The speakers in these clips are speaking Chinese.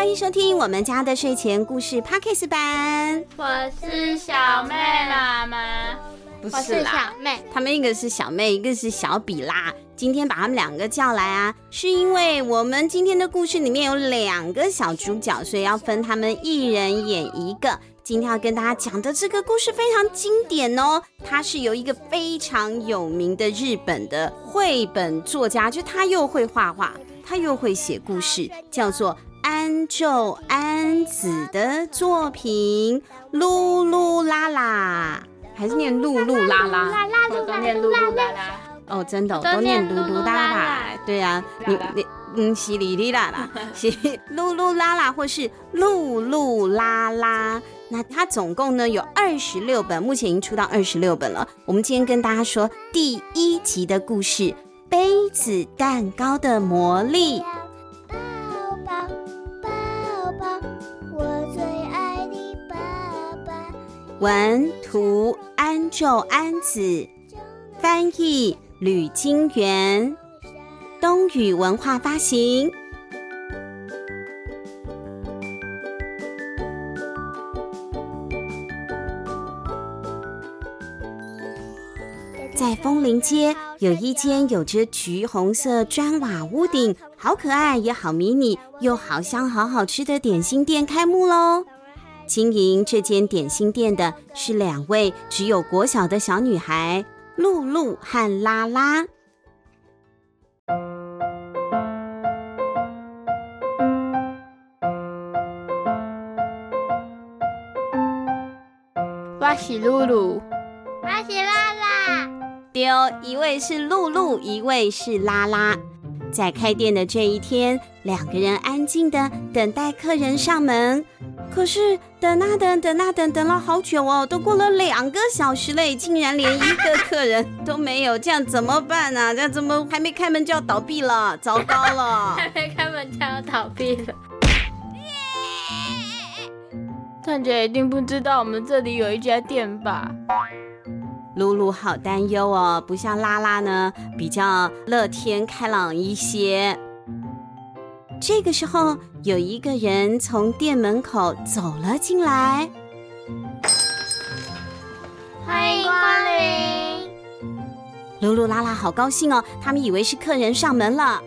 欢迎收听我们家的睡前故事 Podcast 版。我是小妹妈妈，不是啦，小妹。他们一个是小妹，一个是小比拉。今天把他们两个叫来啊，是因为我们今天的故事里面有两个小主角，所以要分他们一人演一个。今天要跟大家讲的这个故事非常经典哦，它是由一个非常有名的日本的绘本作家，就他又会画画，他又会写故事，叫做。安昼安子的作品《噜噜啦啦》，还是念噜噜啦啦？我都念噜噜啦啦。哦，真的，都念噜噜啦啦。对啊，你你嗯，淅沥沥啦啦，淅噜噜啦啦，或是噜噜啦啦。那它总共呢有二十六本，目前已经出到二十六本了。我们今天跟大家说第一集的故事《杯子蛋糕的魔力》。文图安昼安子，翻译吕金元，东雨文化发行。在枫林街有一间有着橘红色砖瓦屋顶，好可爱也好迷你，又好香好好吃的点心店开幕喽！经营这间点心店的是两位只有国小的小女孩，露露和拉拉。我是露露，我是拉拉。丢，一位是露露，一位是拉拉。在开店的这一天，两个人安静的等待客人上门。可是等啊等，等啊等，等了好久哦，都过了两个小时嘞，竟然连一个客人都没有，这样怎么办呢？这样怎么还没开门就要倒闭了？糟糕了！还 没开门就要倒闭了。大家一定不知道我们这里有一家店吧？露露好担忧哦，不像拉拉呢，比较乐天开朗一些。这个时候，有一个人从店门口走了进来。欢迎光临！露露、拉拉好高兴哦，他们以为是客人上门了，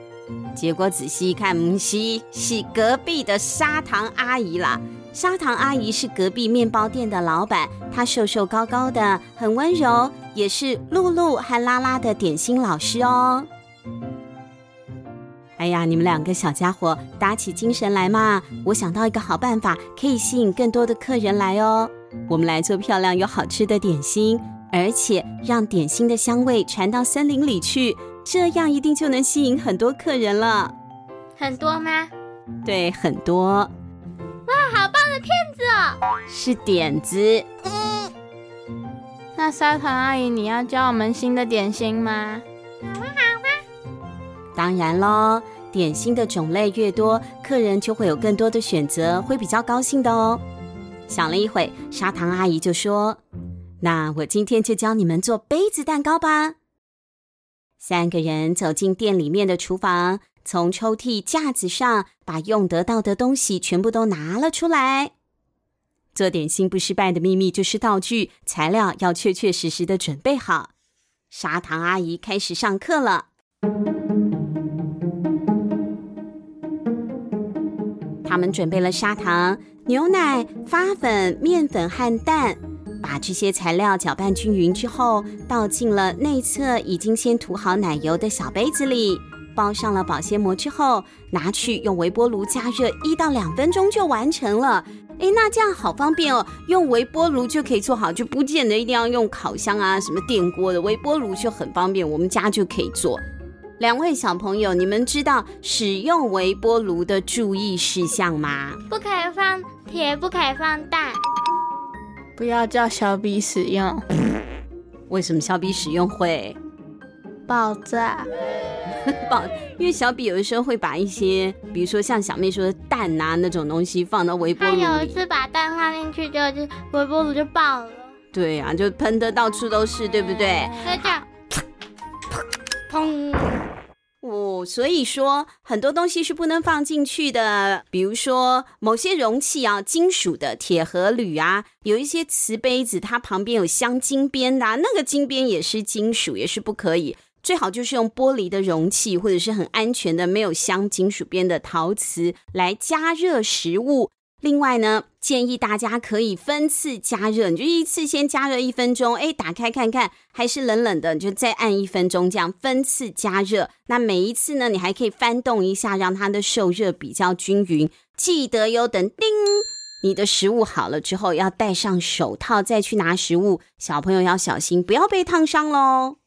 结果仔细一看，唔西，是隔壁的砂糖阿姨啦。砂糖阿姨是隔壁面包店的老板，她瘦瘦高高的，很温柔，也是露露和拉拉的点心老师哦。哎呀，你们两个小家伙打起精神来嘛！我想到一个好办法，可以吸引更多的客人来哦。我们来做漂亮又好吃的点心，而且让点心的香味传到森林里去，这样一定就能吸引很多客人了。很多吗？对，很多。哇，好棒的骗子哦！是点子。嗯。那砂糖阿姨，你要教我们新的点心吗？啊。当然喽。点心的种类越多，客人就会有更多的选择，会比较高兴的哦。想了一会，砂糖阿姨就说：“那我今天就教你们做杯子蛋糕吧。”三个人走进店里面的厨房，从抽屉架子上把用得到的东西全部都拿了出来。做点心不失败的秘密就是道具、材料要确确实实的准备好。砂糖阿姨开始上课了。他们准备了砂糖、牛奶、发粉、面粉和蛋，把这些材料搅拌均匀之后，倒进了内侧已经先涂好奶油的小杯子里，包上了保鲜膜之后，拿去用微波炉加热一到两分钟就完成了。诶，那这样好方便哦，用微波炉就可以做好，就不见得一定要用烤箱啊、什么电锅的，微波炉就很方便，我们家就可以做。两位小朋友，你们知道使用微波炉的注意事项吗？不可以放铁，不可以放蛋，不要叫小比使用。为什么小比使用会爆炸？爆，因为小比有的时候会把一些，比如说像小妹说的蛋啊那种东西放到微波炉里。他有一次把蛋放进去，就就微波炉就爆了。对呀、啊，就喷的到处都是，对不对？那这样，砰！所以说很多东西是不能放进去的，比如说某些容器啊，金属的铁和铝啊，有一些瓷杯子，它旁边有镶金边的，那个金边也是金属，也是不可以。最好就是用玻璃的容器，或者是很安全的没有镶金属边的陶瓷来加热食物。另外呢，建议大家可以分次加热，你就一次先加热一分钟，哎，打开看看还是冷冷的，你就再按一分钟，这样分次加热。那每一次呢，你还可以翻动一下，让它的受热比较均匀。记得哟，等叮，你的食物好了之后，要戴上手套再去拿食物。小朋友要小心，不要被烫伤喽。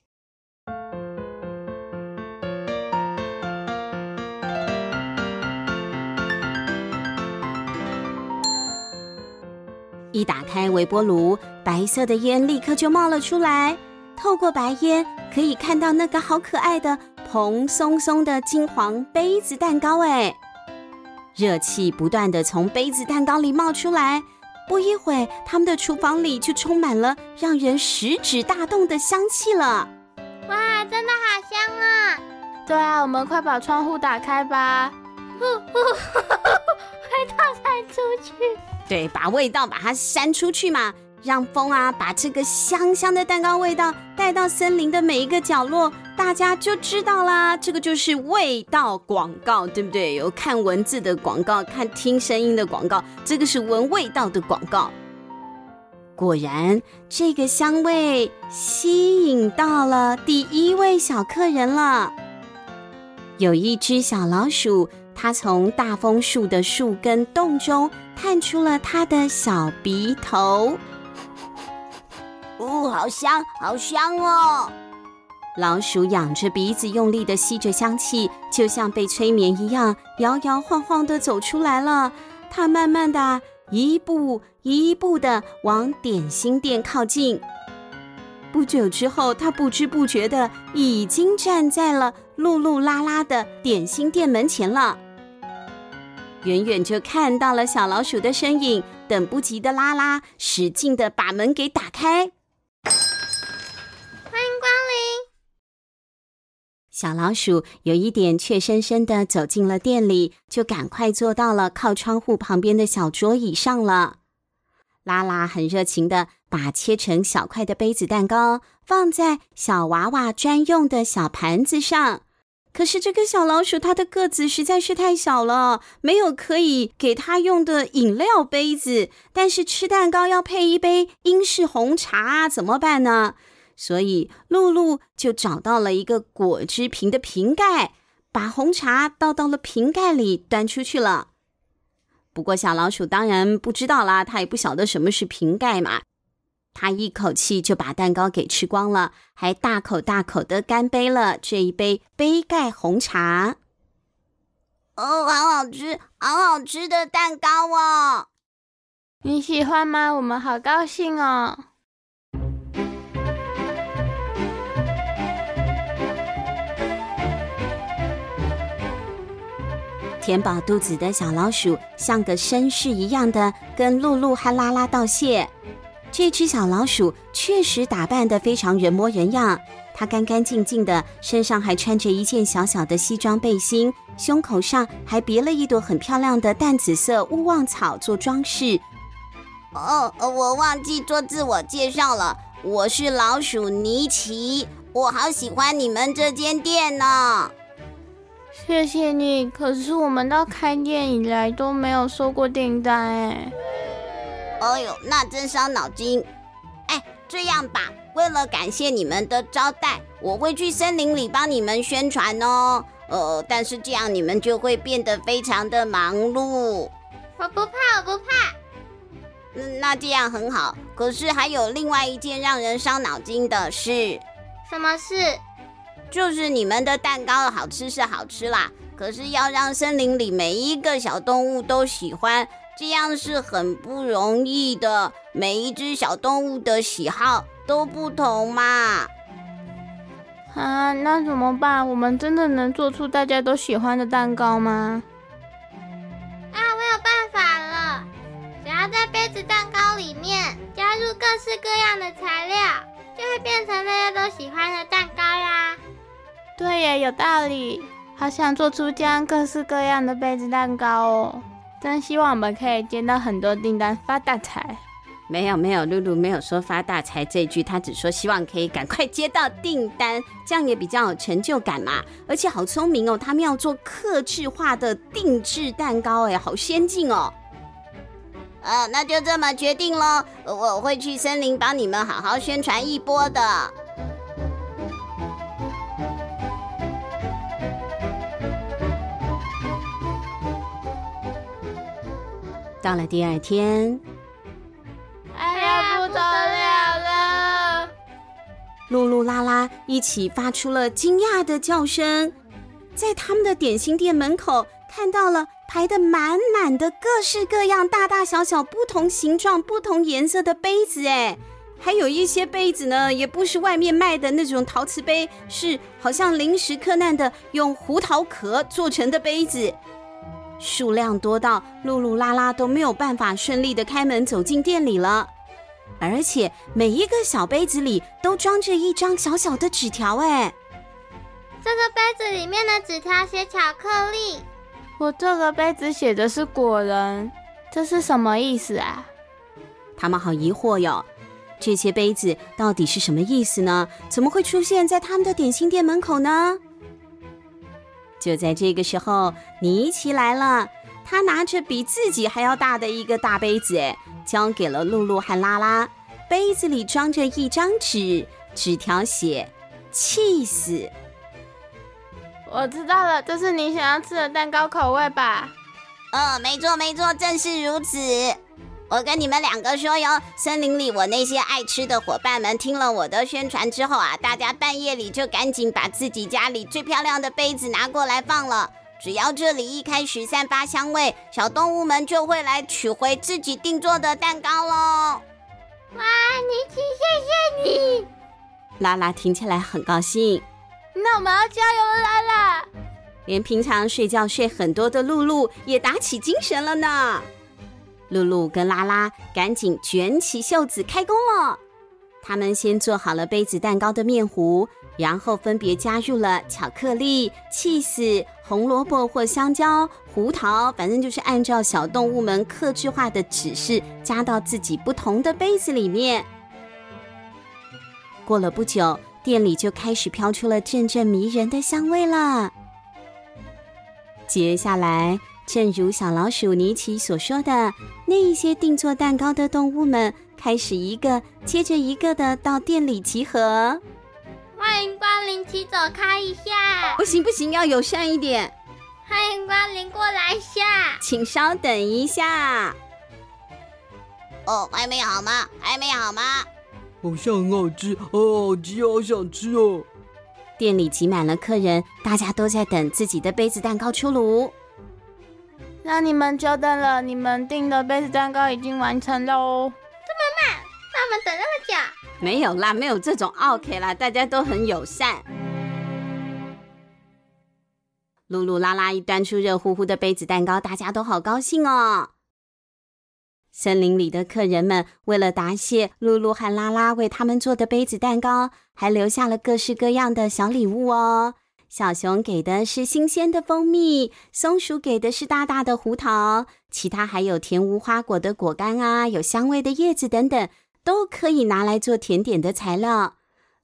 一打开微波炉，白色的烟立刻就冒了出来。透过白烟，可以看到那个好可爱的蓬松松的金黄杯子蛋糕。哎，热气不断的从杯子蛋糕里冒出来。不一会，他们的厨房里就充满了让人食指大动的香气了。哇，真的好香啊！对啊，我们快把窗户打开吧。对，把味道把它扇出去嘛，让风啊把这个香香的蛋糕味道带到森林的每一个角落，大家就知道啦。这个就是味道广告，对不对？有看文字的广告，看听声音的广告，这个是闻味道的广告。果然，这个香味吸引到了第一位小客人了。有一只小老鼠。他从大枫树的树根洞中探出了他的小鼻头，哦，好香，好香哦！老鼠仰着鼻子，用力的吸着香气，就像被催眠一样，摇摇晃晃的走出来了。他慢慢的一步一步的往点心店靠近。不久之后，他不知不觉的已经站在了噜噜啦啦的点心店门前了。远远就看到了小老鼠的身影，等不及的拉拉使劲的把门给打开。欢迎光临！小老鼠有一点怯生生的走进了店里，就赶快坐到了靠窗户旁边的小桌椅上了。拉拉很热情的把切成小块的杯子蛋糕放在小娃娃专用的小盘子上。可是这个小老鼠，它的个子实在是太小了，没有可以给它用的饮料杯子。但是吃蛋糕要配一杯英式红茶，怎么办呢？所以露露就找到了一个果汁瓶的瓶盖，把红茶倒到了瓶盖里，端出去了。不过小老鼠当然不知道啦，它也不晓得什么是瓶盖嘛。他一口气就把蛋糕给吃光了，还大口大口的干杯了这一杯杯盖红茶。哦，好好吃，好好吃的蛋糕哦！你喜欢吗？我们好高兴哦！填饱肚子的小老鼠像个绅士一样的跟露露和拉拉道谢。这只小老鼠确实打扮得非常人模人样，它干干净净的，身上还穿着一件小小的西装背心，胸口上还别了一朵很漂亮的淡紫色勿忘草做装饰。哦，我忘记做自我介绍了，我是老鼠尼奇，我好喜欢你们这间店呢。谢谢你，可是我们到开店以来都没有收过订单哎。哎呦，那真伤脑筋！哎，这样吧，为了感谢你们的招待，我会去森林里帮你们宣传哦。呃，但是这样你们就会变得非常的忙碌。我不怕，我不怕。嗯，那这样很好。可是还有另外一件让人伤脑筋的事。什么事？就是你们的蛋糕好吃是好吃啦，可是要让森林里每一个小动物都喜欢。这样是很不容易的，每一只小动物的喜好都不同嘛。啊，那怎么办？我们真的能做出大家都喜欢的蛋糕吗？啊，我有办法了！只要在杯子蛋糕里面加入各式各样的材料，就会变成大家都喜欢的蛋糕呀。对耶，有道理。好想做出这样各式各样的杯子蛋糕哦！真希望我们可以接到很多订单，发大财。没有没有，露露没有说发大财这句，她只说希望可以赶快接到订单，这样也比较有成就感嘛。而且好聪明哦，他们要做客制化的定制蛋糕，哎，好先进哦。呃，那就这么决定喽，我会去森林帮你们好好宣传一波的。到了第二天。哎呀不得了了！噜噜、拉拉一起发出了惊讶的叫声，在他们的点心店门口看到了排得满满的各式各样、大大小小、不同形状、不同颜色的杯子，哎，还有一些杯子呢，也不是外面卖的那种陶瓷杯，是好像临时克难的用胡桃壳做成的杯子，数量多到露露、拉拉都没有办法顺利的开门走进店里了。而且每一个小杯子里都装着一张小小的纸条，哎，这个杯子里面的纸条写巧克力，我这个杯子写的是果仁，这是什么意思啊？他们好疑惑哟，这些杯子到底是什么意思呢？怎么会出现在他们的点心店门口呢？就在这个时候，尼奇来了，他拿着比自己还要大的一个大杯子，哎。交给了露露和拉拉，杯子里装着一张纸，纸条写“气死”。我知道了，这是你想要吃的蛋糕口味吧？哦，没错没错，正是如此。我跟你们两个说哟，森林里我那些爱吃的伙伴们听了我的宣传之后啊，大家半夜里就赶紧把自己家里最漂亮的杯子拿过来放了。只要这里一开始散发香味，小动物们就会来取回自己订做的蛋糕喽！哇，妮奇，谢谢你！拉拉听起来很高兴。那我们要加油了，拉拉！连平常睡觉睡很多的露露也打起精神了呢。露露跟拉拉赶紧卷起袖子开工了。他们先做好了杯子蛋糕的面糊。然后分别加入了巧克力、起司、红萝卜或香蕉、胡桃，反正就是按照小动物们客制化的指示，加到自己不同的杯子里面。过了不久，店里就开始飘出了阵阵迷人的香味了。接下来，正如小老鼠尼奇所说的，那一些订做蛋糕的动物们开始一个接着一个的到店里集合。欢迎光临，请走开一下。不行不行，要友善一点。欢迎光临，过来一下。请稍等一下。哦，还没好吗？还没好吗？好像很好吃，好好吃，好想吃哦。店里挤满了客人，大家都在等自己的杯子蛋糕出炉。让你们久等了，你们订的杯子蛋糕已经完成喽。这么慢，让我们等那么久。没有啦，没有这种 OK 啦，大家都很友善。露露、拉拉一端出热乎乎的杯子蛋糕，大家都好高兴哦。森林里的客人们为了答谢露露和拉拉为他们做的杯子蛋糕，还留下了各式各样的小礼物哦。小熊给的是新鲜的蜂蜜，松鼠给的是大大的胡桃，其他还有甜无花果的果干啊，有香味的叶子等等。都可以拿来做甜点的材料。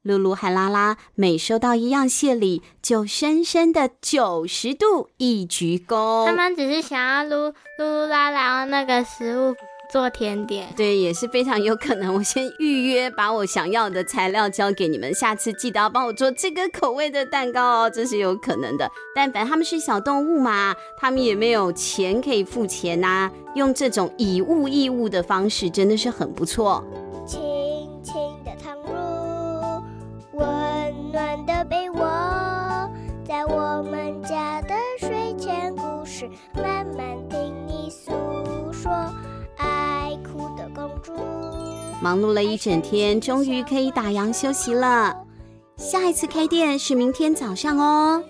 露露和拉拉每收到一样谢礼，就深深的九十度一鞠躬。他们只是想要露露露拉拉那个食物做甜点。对，也是非常有可能。我先预约，把我想要的材料交给你们，下次记得要帮我做这个口味的蛋糕哦，这是有可能的。但反正他们是小动物嘛，他们也没有钱可以付钱呐、啊，用这种以物易物的方式，真的是很不错。轻轻的躺入温暖的被窝，在我们家的忙碌了一整天终于可以打烊休息了。下一次开店是明天早上哦。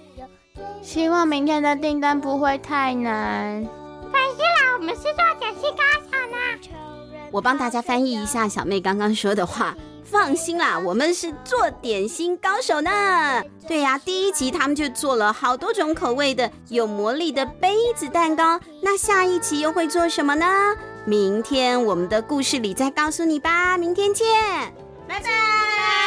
希望明天的订单不会太难。放心啦我们是做点心高手呢我帮大家翻译一下小妹刚刚说的话放心啦我们是做点心高手呢。对呀第一集他们就做了好多种口味的有魔力的杯子蛋糕。那下一集又会做什么呢？明天我们的故事里再告诉你吧明天见。拜拜。